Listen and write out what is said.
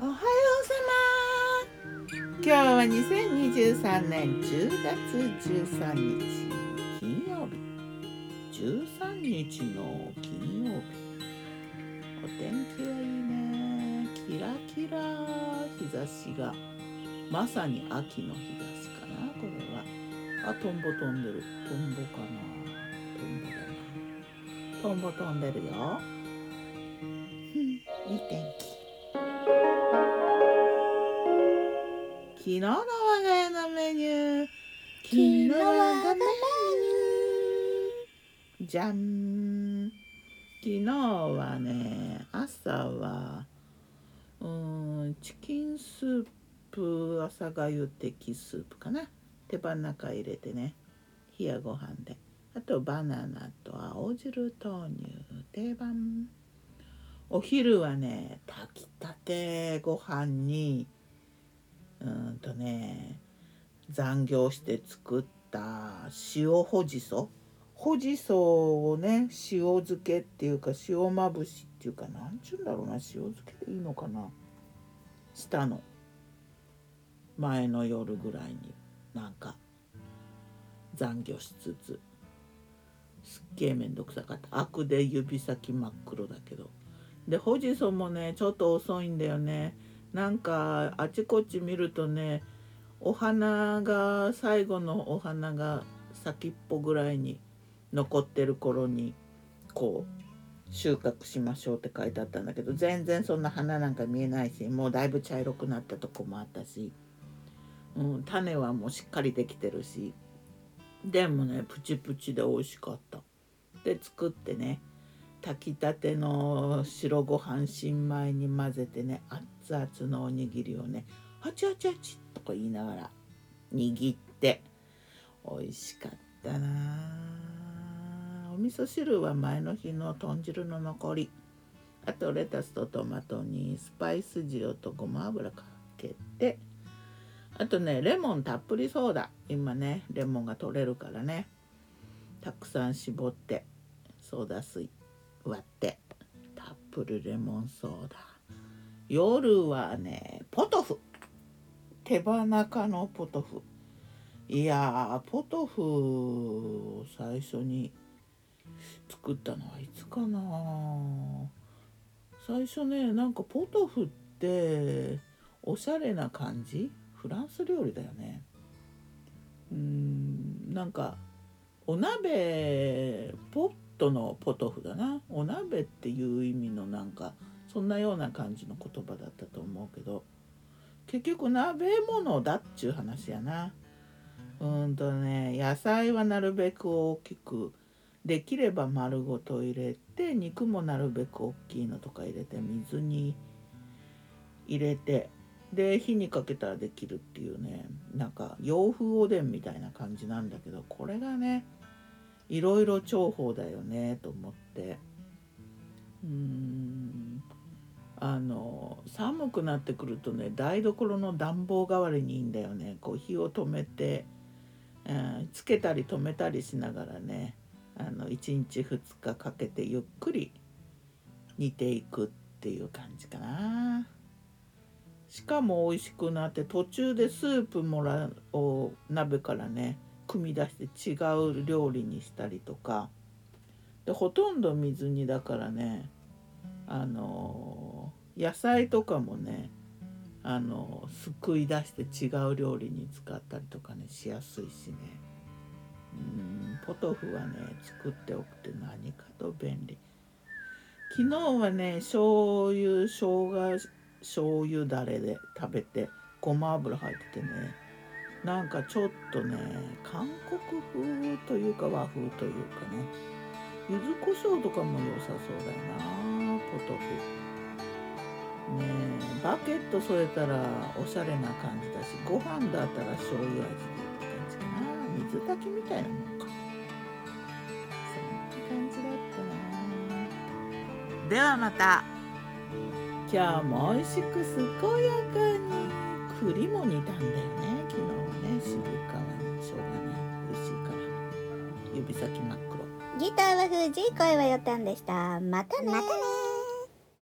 おはようさま。今日は2023年10月13日金曜日13日の金曜日お天気はいいねキラキラ日差しがまさに秋の日差しかなこれはあトンボ飛んでるトンボかなトンボだなトンボ飛んでるよいい天気昨日の我が家のメニュー。昨日我がメニューじゃん昨日はね朝はうんチキンスープ朝がゆ的スープかな。手羽中入れてね。冷やご飯で。あとバナナと青汁豆乳定番。お昼はね炊きたてご飯にうんとね残業して作った塩ほじそ？ほじそをね塩漬けっていうか塩まぶしっていうかなんちゅうんだろうな塩漬けでいいのかな？したの。前の夜ぐらいになんか残業しつつ。すっげえめんどくさかった。アクで指先真っ黒だけど。でほじそもねちょっと遅いんだよね。なんかあちこち見るとねお花が最後のお花が先っぽぐらいに残ってる頃にこう収穫しましょうって書いてあったんだけど全然そんな花なんか見えないしもうだいぶ茶色くなったとこもあったし、うん、種はもうしっかりできてるしでもねプチプチで美味しかった。で作ってね炊きたての白ご飯新米に混ぜてね熱々のおにぎりをね「あちあちあち」とか言いながら握って美味しかったな。お味噌汁は前の日の豚汁の残り。あとレタスとトマトにスパイス塩とごま油かけて。あとねレモンたっぷりソーダ。今ねレモンが取れるからね。たくさん絞ってソーダ水割って。たっぷりレモンソーダ。夜はねポトフ。手羽中のポトフ。いやポトフを最初に作ったのはいつかな。最初ねなんかポトフっておしゃれな感じ？フランス料理だよね。うんなんかお鍋ポットのポトフだな。お鍋っていう意味のなんかそんなような感じの言葉だったと思うけど。結局鍋物だっちゅう話やな。うんとね野菜はなるべく大きくできれば丸ごと入れて肉もなるべく大きいのとか入れて水に入れてで火にかけたらできるっていうねなんか洋風おでんみたいな感じなんだけどこれがねいろいろ重宝だよねと思って。うん。あの寒くなってくるとね台所の暖房代わりにいいんだよね。こう火を止めて、うん、つけたり止めたりしながらねあの1日2日かけてゆっくり煮ていくっていう感じかな。しかも美味しくなって途中でスープもらを鍋からね組み出して違う料理にしたりとか。でほとんど水煮だからねあの野菜とかもねあのすくい出して違う料理に使ったりとかねしやすいしね。うんポトフはね作っておくって何かと便利。昨日はね醤油生姜醤油だれで食べてごま油入っててね。なんかちょっとね韓国風というか和風というかね柚子胡椒とかも良さそうだよなポトフ。ねえバケット添えたらおしゃれな感じだしご飯だったら醤油味でって感じかな。水炊きみたいなもんか。そんな感じだったな。ではまた。今日も美味しく健やかに。栗も煮たんだよねしょうがない。美味しいから。指先真っ黒。ギターは藤井声はよたんでした。またね。またね